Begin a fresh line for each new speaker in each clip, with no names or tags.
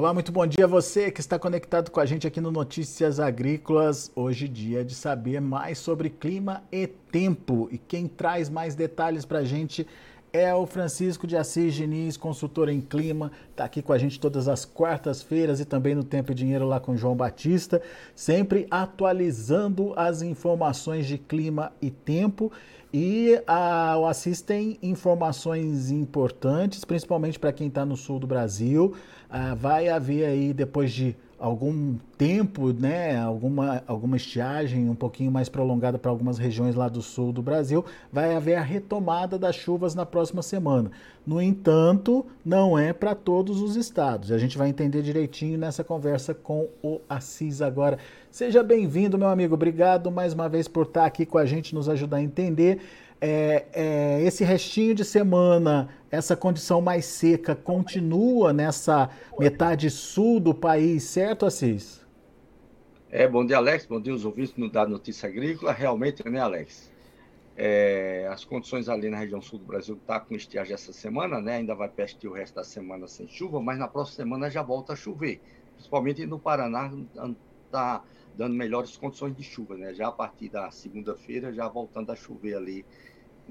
Olá, muito bom dia a você que está conectado com a gente aqui no Notícias Agrícolas. Hoje, dia de saber mais sobre clima e tempo. E quem traz mais detalhes para a gente é o Francisco de Assis Diniz, consultor em clima, está aqui com a gente todas as quartas-feiras e também no Tempo e Dinheiro lá com João Batista, sempre atualizando as informações de clima e tempo. E a, o Assis tem informações importantes, principalmente para quem está no sul do Brasil. Ah, vai haver aí, depois de algum tempo, né, alguma, alguma estiagem um pouquinho mais prolongada para algumas regiões lá do sul do Brasil, vai haver a retomada das chuvas na próxima semana. No entanto, não é para todos os estados. A gente vai entender direitinho nessa conversa com o Assis agora. Seja bem-vindo, meu amigo. Obrigado mais uma vez por estar aqui com a gente, nos ajudar a entender. É, é, esse restinho de semana, essa condição mais seca continua nessa metade sul do país, certo, Assis?
É, bom dia, Alex. Bom dia, os ouvintes Dado Notícia Agrícola. Realmente, né, Alex? É, as condições ali na região sul do Brasil tá com estiagem essa semana, né? Ainda vai persistir o resto da semana sem chuva, mas na próxima semana já volta a chover. Principalmente no Paraná, está dando melhores condições de chuva, né? Já a partir da segunda-feira, já voltando a chover ali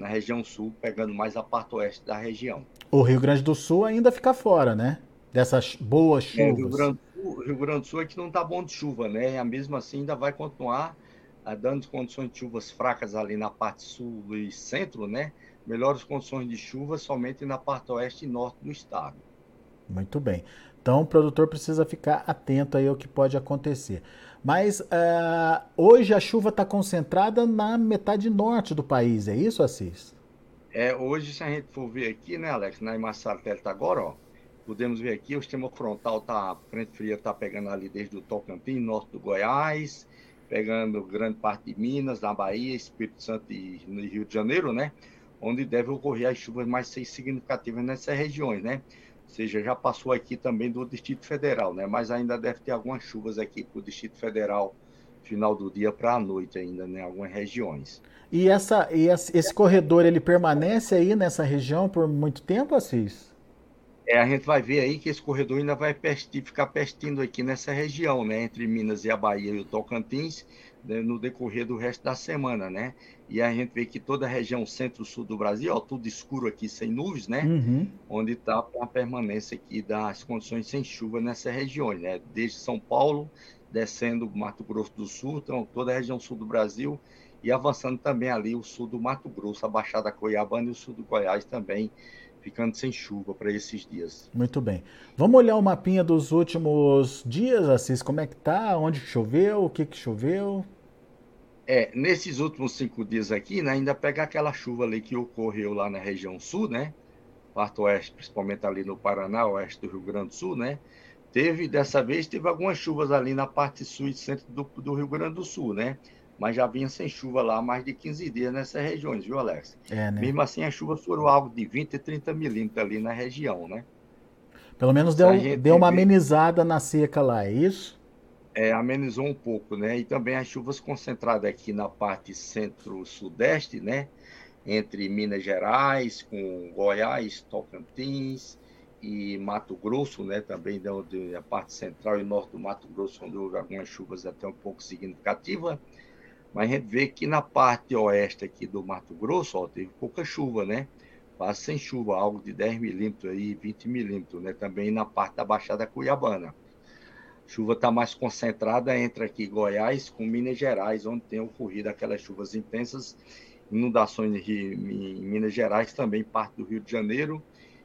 na região sul, pegando mais a parte oeste da região.
O Rio Grande do Sul ainda fica fora, né? Dessas boas chuvas. É,
o Rio Grande, do Rio Grande do Sul é que não está bom de chuva, né? E mesmo assim ainda vai continuar uh, dando condições de chuvas fracas ali na parte sul e centro, né? Melhores condições de chuva somente na parte oeste e norte do estado.
Muito bem. Então o produtor precisa ficar atento aí ao que pode acontecer. Mas uh, hoje a chuva está concentrada na metade norte do país, é isso, Assis?
É, hoje, se a gente for ver aqui, né, Alex, na imagem satélite agora, ó, podemos ver aqui, o sistema frontal tá, a frente fria está pegando ali desde o Tocantins, norte do Goiás, pegando grande parte de Minas, da Bahia, Espírito Santo e no Rio de Janeiro, né? Onde deve ocorrer as chuvas mais significativas nessas regiões, né? Seja, já passou aqui também do Distrito Federal, né? Mas ainda deve ter algumas chuvas aqui para o Distrito Federal, final do dia para a noite ainda, né? Algumas regiões.
E, essa, e esse corredor, ele permanece aí nessa região por muito tempo, Assis?
É, a gente vai ver aí que esse corredor ainda vai ficar persistindo aqui nessa região, né? Entre Minas e a Bahia e o Tocantins, né, no decorrer do resto da semana, né? E a gente vê que toda a região centro-sul do Brasil, ó, tudo escuro aqui, sem nuvens, né? Uhum. Onde está a permanência aqui das condições sem chuva nessas regiões, né? Desde São Paulo, descendo Mato Grosso do Sul, então toda a região sul do Brasil e avançando também ali o sul do Mato Grosso, a Baixada Cuiabana e o sul do Goiás também ficando sem chuva para esses dias.
Muito bem. Vamos olhar o mapinha dos últimos dias, Assis, como é que tá? Onde choveu? O que que choveu?
É, nesses últimos cinco dias aqui, né, ainda pega aquela chuva ali que ocorreu lá na região sul, né? Parte oeste, principalmente ali no Paraná, oeste do Rio Grande do Sul, né? Teve, dessa vez, teve algumas chuvas ali na parte sul e centro do, do Rio Grande do Sul, né? Mas já vinha sem chuva lá há mais de 15 dias nessas regiões, viu, Alex? É, né? Mesmo assim, as chuvas foram algo de 20 e 30 milímetros ali na região, né?
Pelo menos deu, deu uma amenizada na seca lá, é isso?
É, amenizou um pouco, né? E também as chuvas concentradas aqui na parte centro-sudeste, né? Entre Minas Gerais, com Goiás, Tocantins e Mato Grosso, né? Também da a parte central e norte do Mato Grosso, onde houve algumas chuvas até um pouco significativas mas a gente vê que na parte oeste aqui do Mato Grosso, ó, teve pouca chuva, né? Quase sem chuva, algo de 10 milímetros aí, 20 milímetros, né? Também na parte da Baixada Cuiabana. Chuva está mais concentrada entre aqui Goiás com Minas Gerais, onde tem ocorrido aquelas chuvas intensas, inundações em Minas Gerais, também parte do Rio de Janeiro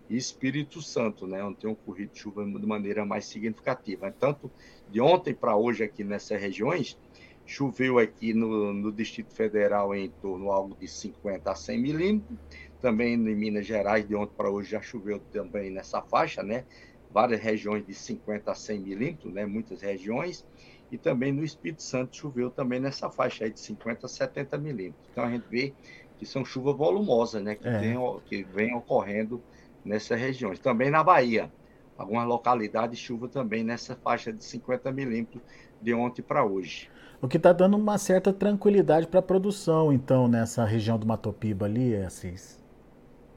e Espírito Santo, né? Onde tem ocorrido chuva de maneira mais significativa. Tanto de ontem para hoje aqui nessas regiões, Choveu aqui no, no Distrito Federal em torno algo de 50 a 100 milímetros. Também em Minas Gerais, de ontem para hoje, já choveu também nessa faixa, né? Várias regiões de 50 a 100 milímetros, né? Muitas regiões. E também no Espírito Santo choveu também nessa faixa aí de 50 a 70 milímetros. Então a gente vê que são chuvas volumosas, né? Que, é. tem, que vem ocorrendo nessas regiões. Também na Bahia, algumas localidades chuva também nessa faixa de 50 milímetros de ontem para hoje.
O que está dando uma certa tranquilidade para a produção, então, nessa região do Matopiba ali, Assis?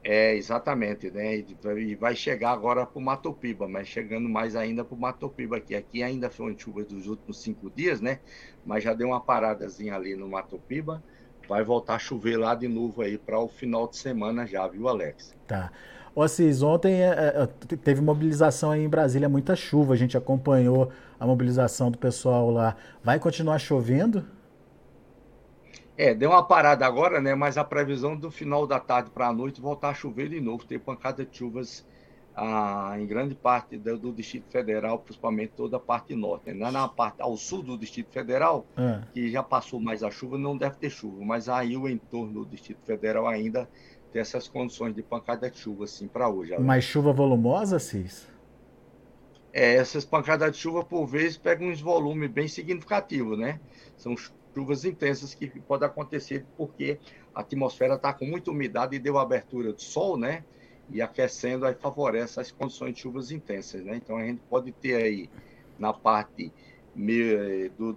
É, exatamente, né? E vai chegar agora para o Mato Piba, mas chegando mais ainda para o Mato Piba aqui. Ainda foi uma chuva dos últimos cinco dias, né? Mas já deu uma paradazinha ali no Mato Piba. Vai voltar a chover lá de novo aí para o final de semana já, viu, Alex?
Tá. Ô Assis, ontem é, é teve mobilização aí em Brasília, muita chuva, a gente acompanhou a mobilização do pessoal lá. Vai continuar chovendo?
É, deu uma parada agora, né? Mas a previsão do final da tarde para a noite voltar a chover de novo, ter pancada de chuvas em grande parte do, do, Distrito Federal, principalmente toda a parte norte. Né? Na parte ao sul do Distrito Federal, é. que já passou mais a chuva, não deve ter chuva, mas aí o entorno do Distrito Federal ainda tem essas condições de pancada de chuva assim para hoje.
Mais chuva volumosa, Cis?
É, essas pancadas de chuva, por vezes, pegam uns volumes bem significativos, né? São chuvas intensas que podem acontecer porque a atmosfera está com muita umidade e deu abertura do sol, né? E aquecendo aí favorece as condições de chuvas intensas, né? Então a gente pode ter aí na parte do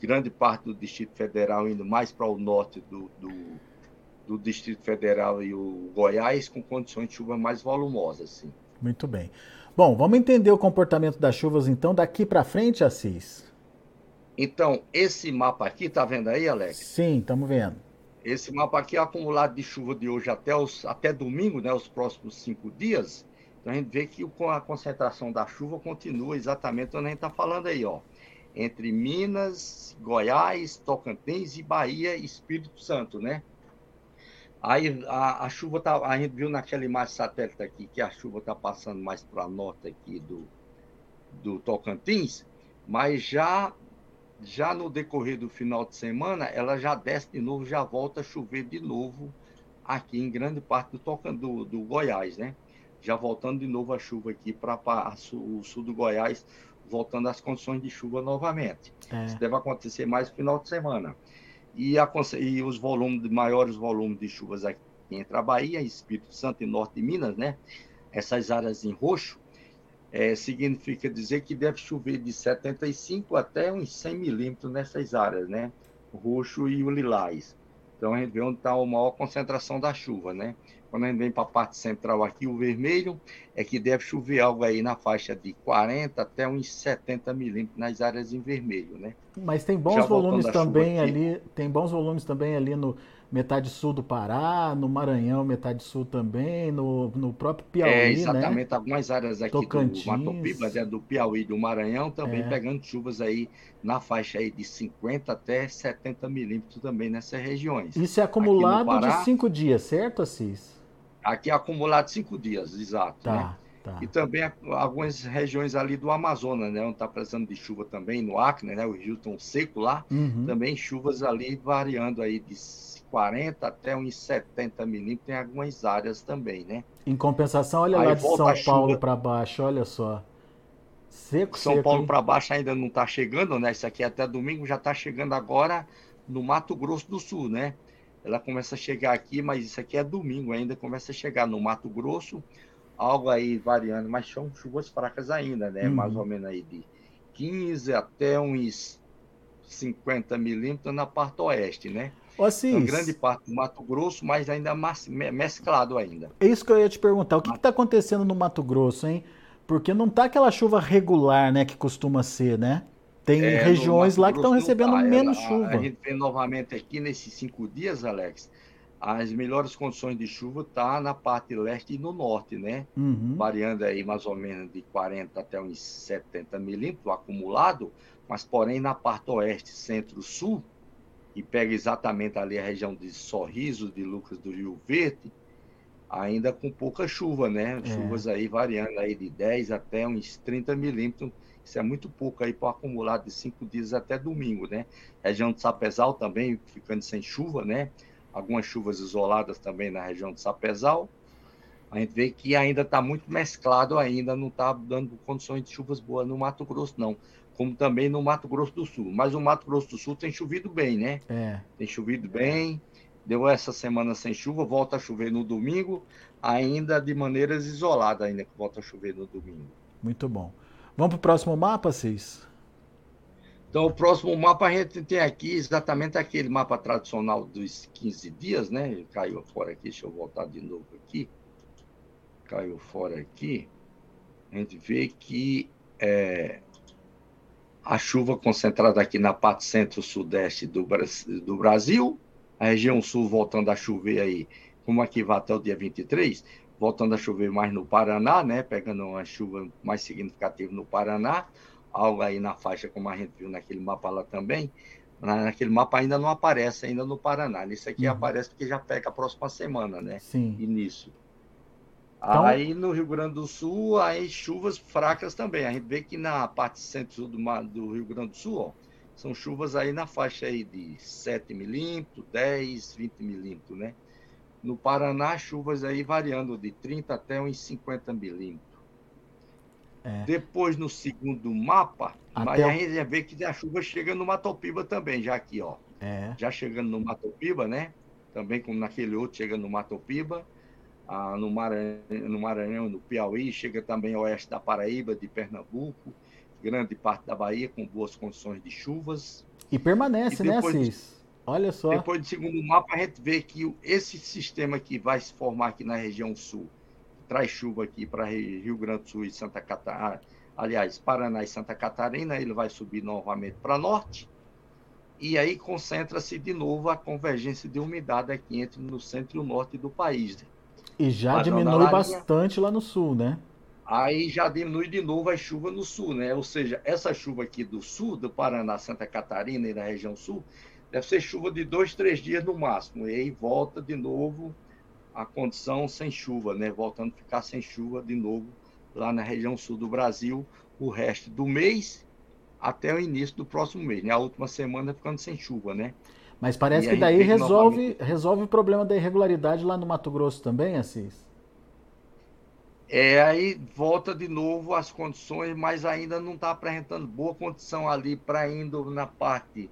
grande parte do Distrito Federal indo mais para o norte do, do, do, Distrito Federal e o Goiás com condições de chuva mais volumosas, sim.
Muito bem. Bom, vamos entender o comportamento das chuvas então daqui para frente, Assis.
Então, esse mapa aqui, tá vendo aí, Alex?
Sim, estamos vendo.
Esse mapa aqui é acumulado de chuva de hoje até, os, até domingo, né, os próximos cinco dias. Então a gente vê que a concentração da chuva continua exatamente onde a gente está falando aí, ó. Entre Minas, Goiás, Tocantins e Bahia Espírito Santo, né? Aí a, a chuva tá. A gente viu naquela imagem satélite aqui que a chuva está passando mais para norte aqui do, do Tocantins, mas já já no decorrer do final de semana, ela já desce de novo, já volta a chover de novo aqui em grande parte do, do, do Goiás, né? Já voltando de novo a chuva aqui para o sul do Goiás, voltando às condições de chuva novamente. É. Isso deve acontecer mais no final de semana. E, a, e os volumes, maiores volumes de chuvas aqui entre a Bahia, Espírito Santo e Norte de Minas, né? Essas áreas em roxo, é, significa dizer que deve chover de 75 até uns 100 milímetros nessas áreas, né? O roxo e o lilás. Então a gente vê onde está a maior concentração da chuva, né? Quando a gente vem para a parte central aqui, o vermelho é que deve chover algo aí na faixa de 40 até uns 70 milímetros nas áreas em vermelho, né?
Mas tem bons Já volumes também ali, tem bons volumes também ali no metade sul do Pará, no Maranhão, metade sul também, no, no próprio Piauí, é,
exatamente, né? algumas áreas aqui Tocantins. do Mato Piba, né, do Piauí e do Maranhão, também é. pegando chuvas aí na faixa aí de 50 até 70 milímetros também nessas regiões.
Isso é acumulado Pará, de cinco dias, certo, Assis?
Aqui é acumulado cinco dias, exato. Tá. Né? Tá. E também algumas regiões ali do Amazonas, né? Onde está precisando de chuva também, no Acre, né? O rio tão seco lá. Uhum. Também chuvas ali variando aí de 40 até uns 70 milímetros em algumas áreas também, né?
Em compensação, olha aí lá de São Paulo para baixo, olha só.
Seco, São seco, Paulo para baixo ainda não está chegando, né? Isso aqui até domingo já está chegando agora no Mato Grosso do Sul, né? Ela começa a chegar aqui, mas isso aqui é domingo ainda, começa a chegar no Mato Grosso, algo aí variando, mas são chuvas fracas ainda, né? Uhum. Mais ou menos aí de 15 até uns 50 milímetros na parte oeste, né?
Assim,
então, grande parte do Mato Grosso, mas ainda mesclado ainda.
É isso que eu ia te perguntar. O que está acontecendo no Mato Grosso, hein? Porque não tá aquela chuva regular, né, que costuma ser, né? Tem é, regiões lá que estão recebendo tá. menos Ela, chuva.
A, a gente vê novamente aqui nesses cinco dias, Alex, as melhores condições de chuva tá na parte leste e no norte, né? Uhum. Variando aí mais ou menos de 40 até uns 70 milímetros acumulado, mas porém na parte oeste, centro-sul, e pega exatamente ali a região de Sorriso, de Lucas do Rio Verde, ainda com pouca chuva, né? É. Chuvas aí variando aí de 10 até uns 30 milímetros. Isso é muito pouco aí para acumular de cinco dias até domingo, né? Região de Sapezal também ficando sem chuva, né? algumas chuvas isoladas também na região de Sapezal. A gente vê que ainda está muito mesclado ainda, não está dando condições de chuvas boas no Mato Grosso, não. Como também no Mato Grosso do Sul. Mas o Mato Grosso do Sul tem chovido bem, né? É. Tem chovido bem. Deu essa semana sem chuva, volta a chover no domingo, ainda de maneiras isoladas, ainda que volta a chover no domingo.
Muito bom. Vamos para o próximo mapa, Cis?
Então, o próximo mapa a gente tem aqui exatamente aquele mapa tradicional dos 15 dias, né? Caiu fora aqui, deixa eu voltar de novo aqui. caiu fora aqui, a gente vê que é, a chuva concentrada aqui na parte centro-sudeste do, do Brasil, a região sul voltando a chover aí, como aqui vai até o dia 23, voltando a chover mais no Paraná, né, pegando uma chuva mais significativa no Paraná, algo aí na faixa, como a gente viu naquele mapa lá também, naquele mapa ainda não aparece ainda no Paraná. Nesse aqui uhum. aparece porque já pega a próxima semana, né?
Sim.
Início. Então... Aí no Rio Grande do Sul, aí chuvas fracas também. A gente vê que na parte centro do, do Rio Grande do Sul, ó, são chuvas aí na faixa aí de 7 milímetros, 10, 20 milímetros, né? No Paraná, chuvas aí variando de 30 até uns 50 milímetros. É. Depois, no segundo mapa, até a gente vê que a chuva chega no Matopiba também, já aqui, ó.
É.
Já chegando no Matopiba, né? Também como naquele outro, chega no Matopiba ah, no, Maranhão, no Maranhão, no Piauí, chega também ao oeste da Paraíba, de Pernambuco, grande parte da Bahia com boas condições de chuvas.
E permanece, e né, depois, né, Assis? Olha só.
Depois do segundo mapa, a gente vê que esse sistema que vai se formar aqui na região sul, traz chuva aqui para Rio Grande do Sul e Santa Catarina, aliás, Paraná e Santa Catarina, ele vai subir novamente para norte. E aí concentra-se de novo a convergência de umidade aqui entre no centro e o norte do país. Né?
E já diminui bastante lá no sul, né?
Aí já diminui de novo a chuva no sul, né? Ou seja, essa chuva aqui do sul, do Paraná, Santa Catarina e da região sul, deve ser chuva de dois, três dias no máximo. E aí volta de novo a condição sem chuva, né? Voltando a ficar sem chuva de novo lá na região sul do Brasil, o resto do mês até o início do próximo mês, né? A última semana ficando sem chuva, né?
Mas parece que daí resolve, novamente... resolve o problema da irregularidade lá no Mato Grosso também, Assis?
É, aí volta de novo as condições, mas ainda não está apresentando boa condição ali para indo na parte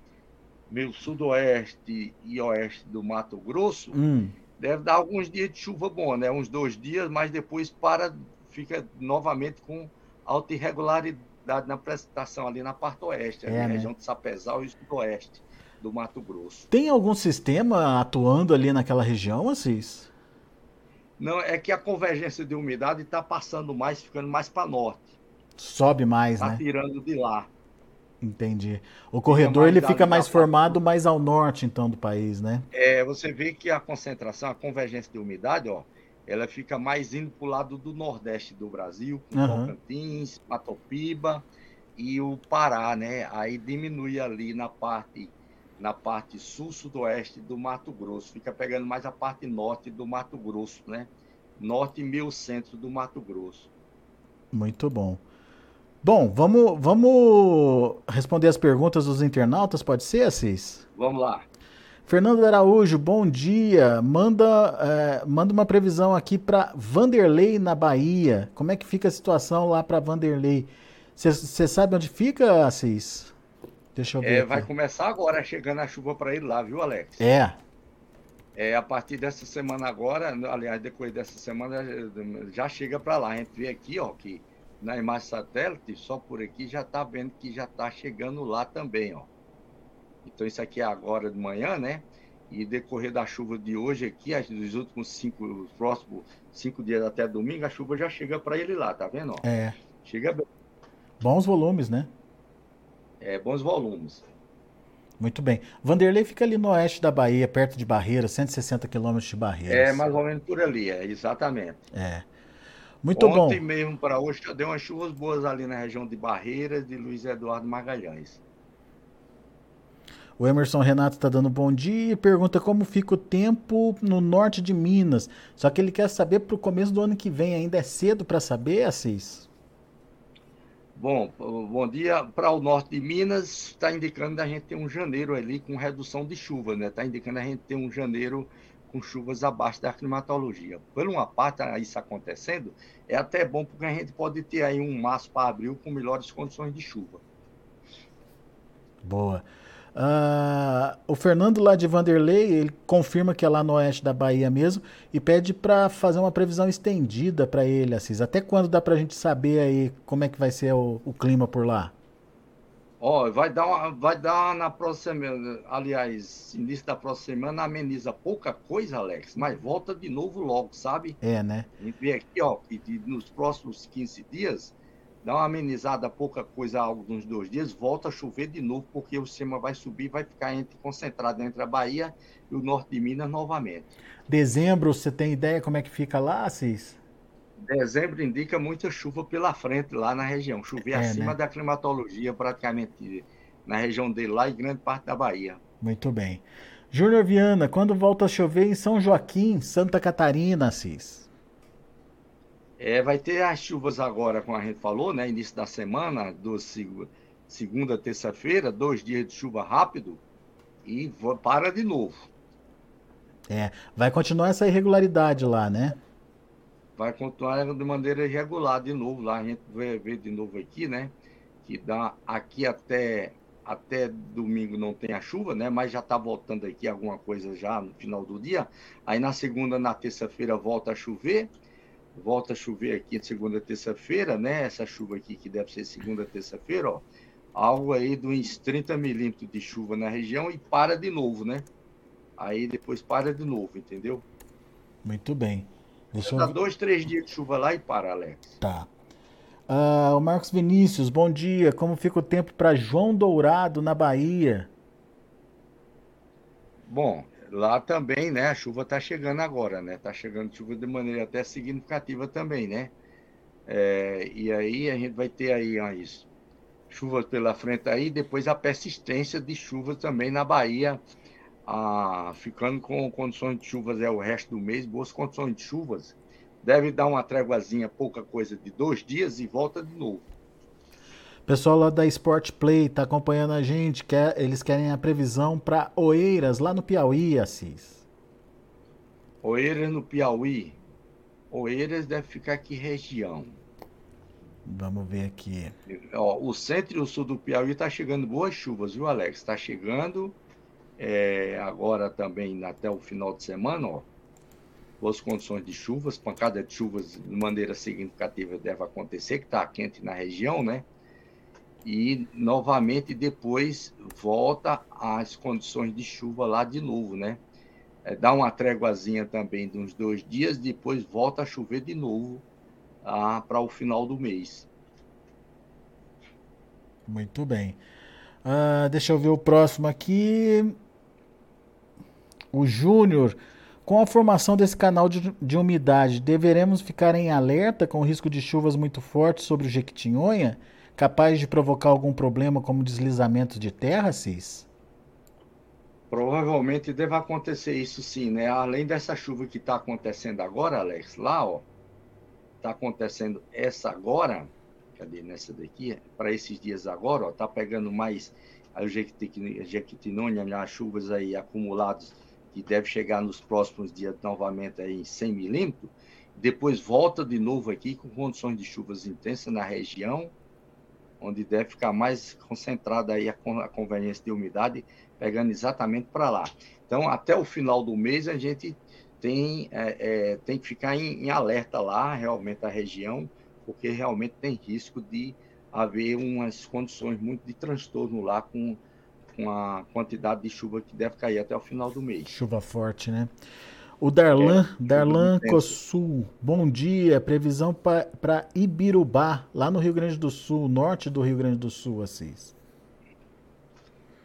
meio sudoeste e oeste do Mato Grosso.
Hum.
Deve dar alguns dias de chuva boa, né? Uns dois dias, mas depois para, fica novamente com alta irregularidade na precipitação ali na parte oeste, é, né? região de Sapezal e sudoeste do Mato Grosso.
Tem algum sistema atuando ali naquela região, Assis?
Não, é que a convergência de umidade está passando mais, ficando mais para norte.
Sobe mais,
tá
né?
tirando de lá.
Entendi. O corredor ele fica mais formado mais ao norte, então, do país, né?
É, você vê que a concentração, a convergência de umidade, ó, ela fica mais indo para o lado do nordeste do Brasil, com uhum. Tocantins, Matopiba e o Pará, né? Aí diminui ali na parte na parte sul-sudoeste do Mato Grosso. Fica pegando mais a parte norte do Mato Grosso, né? Norte e meio centro do Mato Grosso.
Muito bom. Bom, vamos, vamos responder as perguntas dos internautas, pode ser, Assis?
Vamos lá.
Fernando Araújo, bom dia. Manda, é, manda uma previsão aqui para Vanderlei, na Bahia. Como é que fica a situação lá para Vanderlei? Você sabe onde fica, Assis?
Deixa eu ver. É, vai começar agora chegando a chuva para ele lá, viu, Alex?
É.
É, a partir dessa semana agora, aliás, depois dessa semana já chega para lá. A gente vê aqui, ó, que na imagem satélite, só por aqui já está vendo que já está chegando lá também, ó. Então isso aqui é agora de manhã, né? E decorrer da chuva de hoje aqui, dos últimos cinco, os próximos cinco dias até domingo, a chuva já chega para ele lá, tá vendo? Ó?
É.
Chega bem.
Bons volumes, né?
é, bons volumes.
Muito bem. Vanderlei fica ali no oeste da Bahia, perto de Barreiras, 160 quilômetros de Barreiras.
É, mais ou menos por ali, é, exatamente.
É. Muito Ontem bom.
Ontem mesmo para hoje já deu umas chuvas boas ali na região de Barreiras de Luiz Eduardo Magalhães.
O Emerson Renato está dando bom dia e pergunta como fica o tempo no norte de Minas. Só que ele quer saber para o começo do ano que vem. Ainda é cedo para saber, Assis?
Bom, bom dia. Para o norte de Minas, está indicando a gente ter um janeiro ali com redução de chuva, né? Está indicando a gente ter um janeiro com chuvas abaixo da climatologia. Por uma parte, isso acontecendo, é até bom porque a gente pode ter aí um março para abril com melhores condições de chuva.
Boa. Uh, o Fernando lá de Vanderlei, ele confirma que é lá no oeste da Bahia mesmo e pede para fazer uma previsão estendida para ele, Assis. Até quando dá para a gente saber aí como é que vai ser o, o clima por lá?
Ó, vai dar uma, vai dar na próxima, aliás, início da próxima semana ameniza pouca coisa, Alex, mas volta de novo logo, sabe?
É, né?
A gente vê aqui, ó, que nos próximos 15 dias dá uma amenizada pouca coisa alguns dois dias, volta a chover de novo, porque o sistema vai subir, vai ficar entre, concentrado entre a Bahia e o norte de Minas novamente.
Dezembro, você tem ideia como é que fica lá, Cis?
Dezembro indica muita chuva pela frente lá na região. Chover é, acima né? da climatologia, praticamente na região dele lá e grande parte da Bahia.
Muito bem. Júnior Viana, quando volta a chover em São Joaquim, Santa Catarina, Assis?
É, vai ter as chuvas agora, como a gente falou, né? Início da semana, do segunda, terça-feira, dois dias de chuva rápido e para de novo.
É, vai continuar essa irregularidade lá, né?
Vai continuar de maneira irregular de novo lá. A gente vai ver de novo aqui, né? Que dá aqui até até domingo não tem a chuva, né? Mas já está voltando aqui alguma coisa já no final do dia. Aí na segunda, na terça-feira volta a chover, volta a chover aqui segunda, terça-feira, né? Essa chuva aqui que deve ser segunda, terça-feira, ó, algo aí de uns 30 milímetros de chuva na região e para de novo, né? Aí depois para de novo, entendeu?
Muito bem.
Deixa Dá eu... dois, três dias de chuva lá e para, Alex.
Tá. Uh, o Marcos Vinícius, bom dia. Como fica o tempo para João Dourado, na Bahia?
Bom, lá também, né? A chuva está chegando agora, né? Está chegando chuva de maneira até significativa também, né? É, e aí a gente vai ter aí ó, isso. Chuvas pela frente aí, depois a persistência de chuvas também na Bahia ah, ficando com condições de chuvas é o resto do mês, boas condições de chuvas, deve dar uma tréguazinha, pouca coisa, de dois dias e volta de novo.
Pessoal lá da Sport Play está acompanhando a gente, quer, eles querem a previsão para Oeiras, lá no Piauí, Assis.
Oeiras no Piauí. Oeiras deve ficar aqui região.
Vamos ver aqui.
Ó, o centro e o sul do Piauí está chegando boas chuvas, viu, Alex? Está chegando é, agora também até o final de semana, ó, boas condições de chuvas, pancada de chuvas de maneira significativa deve acontecer, que está quente na região, né? E novamente depois volta às condições de chuva lá de novo, né? É, dá uma tréguazinha também de uns dois dias, depois volta a chover de novo ah, para o final do mês.
Muito bem. Ah, deixa eu ver o próximo aqui o Júnior, com a formação desse canal de, de, umidade, deveremos ficar em alerta com o risco de chuvas muito fortes sobre o Jequitinhonha, capaz de provocar algum problema como deslizamento de terra, Cis?
Provavelmente deve acontecer isso sim, né? Além dessa chuva que está acontecendo agora, Alex, lá, ó, está acontecendo essa agora, cadê nessa daqui? Para esses dias agora, ó, tá pegando mais a Jequitinhonha, as chuvas aí acumuladas que deve chegar nos próximos dias novamente aí em 100 milímetros, depois volta de novo aqui com condições de chuvas intensas na região, onde deve ficar mais concentrada aí a, a conveniência de umidade, pegando exatamente para lá. Então, até o final do mês, a gente tem, é, é, tem que ficar em, em alerta lá, realmente, a região, porque realmente tem risco de haver umas condições muito de transtorno lá com com a quantidade de chuva que deve cair até o final do mês.
Chuva forte, né? O Darlan, é, Darlan Cossul, bom dia. Previsão para Ibirubá, lá no Rio Grande do Sul, norte do Rio Grande do Sul, Assis.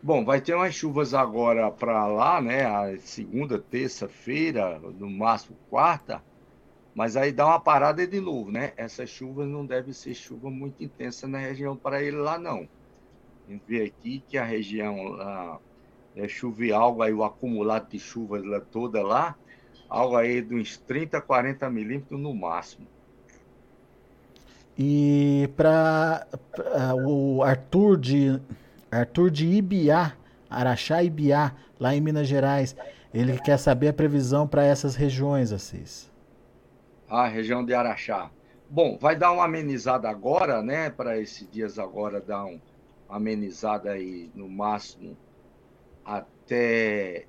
Bom, vai ter umas chuvas agora para lá, né? A segunda, terça-feira, no máximo quarta, mas aí dá uma parada de novo, né? Essas chuvas não devem ser chuva muito intensa na região para ele lá, não. A gente vê aqui que a região lá, é, chove algo aí, o acumulado de chuvas lá, toda lá, algo aí de uns 30, 40 milímetros no máximo.
E para o Arthur de Arthur de Ibiá, Araxá Ibiá, lá em Minas Gerais, ele quer saber a previsão para essas regiões, Assis.
A região de Araxá. Bom, vai dar uma amenizada agora, né? Para esses dias agora dar um, amenizada aí no máximo até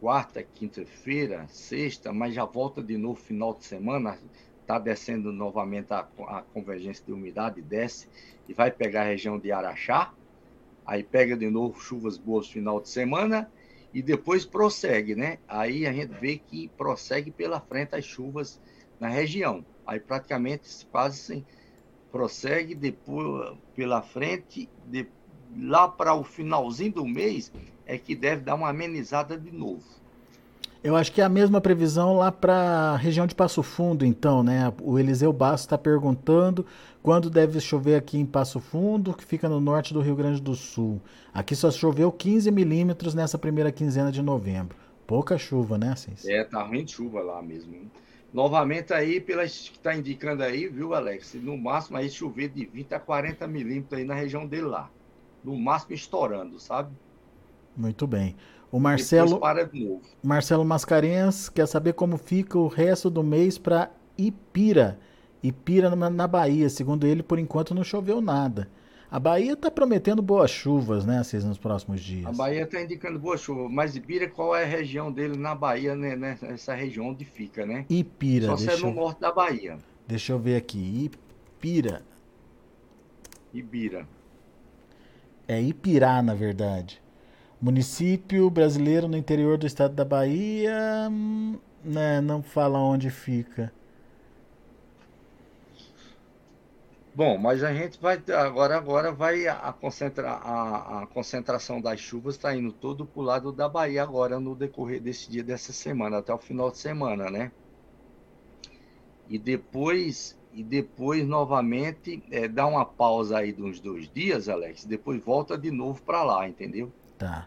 quarta, quinta-feira, sexta, mas já volta de novo final de semana, está descendo novamente a, a, convergência de umidade, desce e vai pegar a região de Araxá, aí pega de novo chuvas boas final de semana e depois prossegue, né? Aí a gente vê que prossegue pela frente as chuvas na região. Aí praticamente quase sem, prossegue depois pela frente, de, lá para o finalzinho do mês é que deve dar uma amenizada de novo.
Eu acho que é a mesma previsão lá para a região de Passo Fundo, então, né? O Eliseu Basso está perguntando quando deve chover aqui em Passo Fundo, que fica no norte do Rio Grande do Sul. Aqui só choveu 15 milímetros nessa primeira quinzena de novembro. Pouca chuva, né, Assis?
É, tá ruim de chuva lá mesmo. Novamente aí, pelas que está indicando aí, viu, Alex? No máximo aí chover de 20 a 40 milímetros aí na região dele lá. No máximo estourando, sabe?
Muito bem. O Marcelo, Marcelo Mascarenhas quer saber como fica o resto do mês para Ipira. Ipira na, na Bahia. Segundo ele, por enquanto não choveu nada. A Bahia está prometendo boas chuvas, né, Assis, nos próximos dias.
A Bahia está indicando boa chuva, mas Ipira, qual é a região dele na Bahia, né, nessa região onde fica, né?
Ipira.
Só se é no eu... norte da Bahia.
Deixa eu ver aqui. Ipira.
Ibira.
É Ipirá, na verdade. Município brasileiro no interior do estado da Bahia, hum, né, não fala onde fica.
Bom, mas a gente vai agora agora vai a, concentra, a, a concentração das chuvas está indo todo para o lado da Bahia agora no decorrer desse dia dessa semana até o final de semana, né? E depois e depois novamente é, dá uma pausa aí de uns dois dias, Alex. Depois volta de novo para lá, entendeu?
Tá.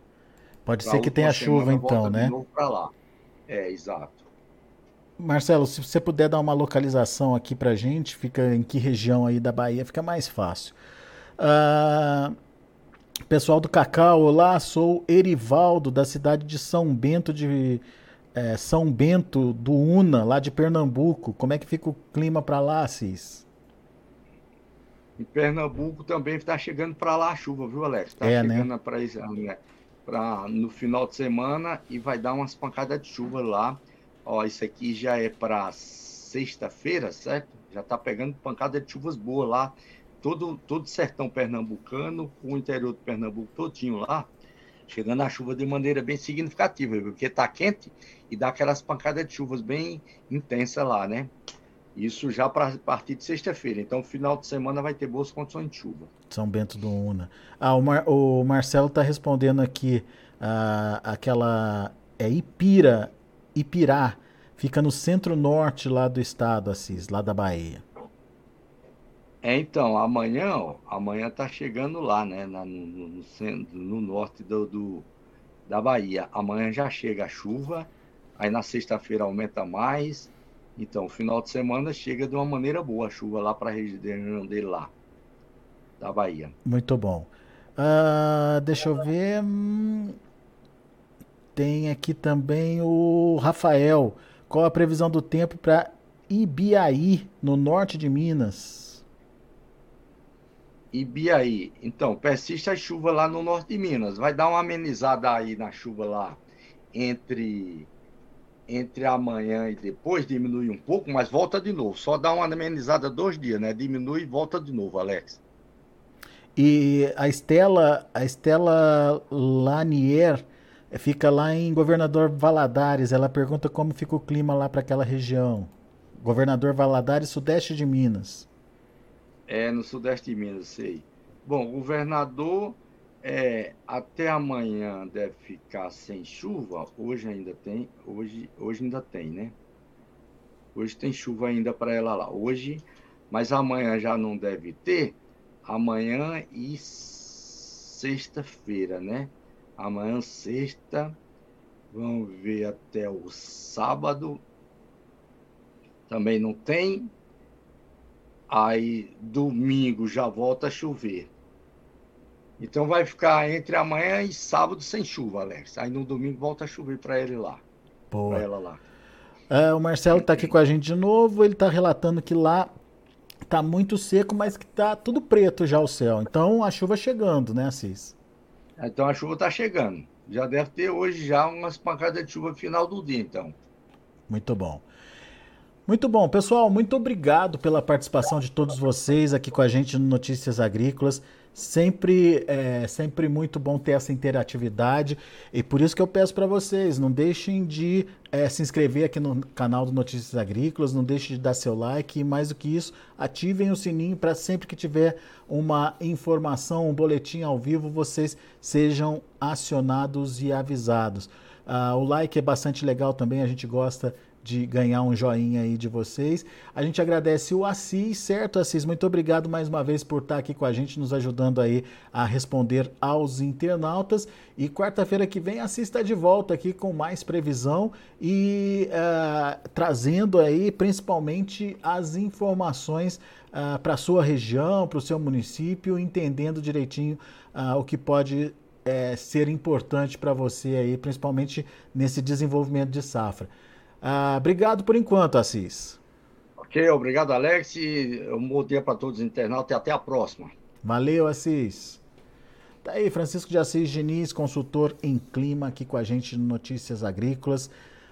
Pode ser que tenha chuva então, né?
lá. É, exato.
Marcelo, se você puder dar uma localização aqui pra gente, fica em que região aí da Bahia, fica mais fácil. Uh, pessoal do Cacau, olá, sou Erivaldo, da cidade de São Bento de é, São Bento do Una, lá de Pernambuco. Como é que fica o clima para lá, Cis?
Em Pernambuco também está chegando para lá a chuva, viu, Alex? Está é, né? chegando né? para para no final de semana e vai dar umas pancadas de chuva lá. Ó, isso aqui já é para sexta-feira, certo? Já está pegando pancada de chuvas boas lá. Todo, todo sertão pernambucano, o interior do Pernambuco todinho lá, chegando a chuva de maneira bem significativa, porque está quente e dá aquelas pancadas de chuvas bem intensas lá, né? Isso já para partir de sexta-feira. Então, final de semana vai ter boas condições de chuva.
São Bento do Una. Ah, o, Mar, o Marcelo está respondendo aqui. Ah, aquela. É Ipira. Ipirá. Fica no centro-norte lá do estado, Assis, lá da Bahia.
É, então, amanhã, ó, amanhã tá chegando lá, né? Na, no, no, centro, no norte do, do, da Bahia. Amanhã já chega a chuva. Aí na sexta-feira aumenta mais então, final de semana chega de uma maneira boa a chuva lá para a região dele lá, da Bahia.
Muito bom. Uh, deixa eu ver. Tem aqui também o Rafael. Qual a previsão do tempo para Ibiaí, no norte de Minas?
Ibiaí. Então, persiste a chuva lá no norte de Minas. Vai dar uma amenizada aí na chuva lá entre entre amanhã e depois diminui um pouco, mas volta de novo. Só dá uma amenizada dois dias, né? Diminui e volta de novo, Alex.
E a Estela, a Estela Lanier fica lá em Governador Valadares. Ela pergunta como fica o clima lá para aquela região. Governador Valadares, sudeste de Minas.
É, no sudeste de Minas, sei. Bom, governador é, até amanhã deve ficar sem chuva. Hoje ainda tem, hoje, hoje ainda tem, né? Hoje tem chuva ainda para ela lá. Hoje, mas amanhã já não deve ter. Amanhã e sexta-feira, né? Amanhã, sexta, vamos ver até o sábado. Também não tem. Aí domingo já volta a chover. Então vai ficar entre amanhã e sábado sem chuva, Alex. Aí no domingo volta a chover para ele lá. Para ela lá.
É, o Marcelo está aqui com a gente de novo. Ele está relatando que lá está muito seco, mas que está tudo preto já o céu. Então a chuva chegando, né, Assis?
Então a chuva está chegando. Já deve ter hoje já umas pancadas de chuva final do dia, então.
Muito bom. Muito bom, pessoal. Muito obrigado pela participação de todos vocês aqui com a gente no Notícias Agrícolas. Sempre, é, sempre muito bom ter essa interatividade e por isso que eu peço para vocês, não deixem de é, se inscrever aqui no canal do Notícias Agrícolas, não deixem de dar seu like e mais do que isso, ativem o sininho para sempre que tiver uma informação, um boletim ao vivo, vocês sejam acionados e avisados. Uh, o like é bastante legal também, a gente gosta de ganhar um joinha aí de vocês. A gente agradece o Assis, certo, Assis? Muito obrigado mais uma vez por estar aqui com a gente, nos ajudando aí a responder aos internautas. E quarta-feira que vem, Assis está de volta aqui com mais previsão e uh, trazendo aí principalmente as informações uh, para a sua região, para o seu município, entendendo direitinho uh, o que pode é, ser importante para você aí, principalmente nesse desenvolvimento de safra. Ah, obrigado por enquanto, Assis.
Ok, obrigado, Alex. Um bom dia para todos os internautas e até a próxima.
Valeu, Assis. Tá aí, Francisco de Assis Diniz, consultor em clima, aqui com a gente no Notícias Agrícolas.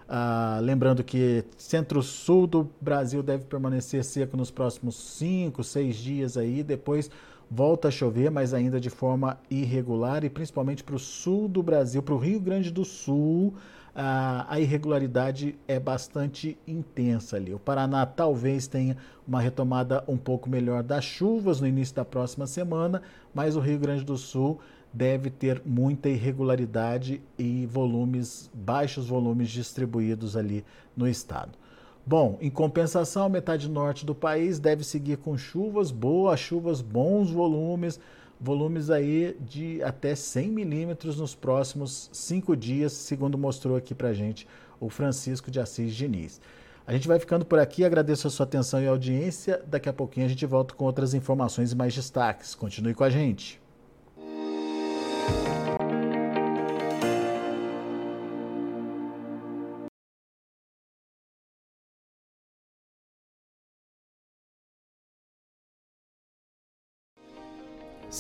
Ah, lembrando que centro-sul do Brasil deve permanecer seco nos próximos cinco, seis dias aí, depois volta a chover, mas ainda de forma irregular, e principalmente para o sul do Brasil, para o Rio Grande do Sul, a, irregularidade é bastante intensa ali. O Paraná talvez tenha uma retomada um pouco melhor das chuvas no início da próxima semana, mas o Rio Grande do Sul deve ter muita irregularidade e volumes, baixos volumes distribuídos ali no estado. Bom, em compensação, a metade norte do país deve seguir com chuvas boas, chuvas, bons volumes, volumes aí de até 100 milímetros nos próximos cinco dias, segundo mostrou aqui para gente o Francisco de Assis Diniz. A gente vai ficando por aqui, agradeço a sua atenção e audiência. Daqui a pouquinho a gente volta com outras informações e mais destaques. Continue com a gente.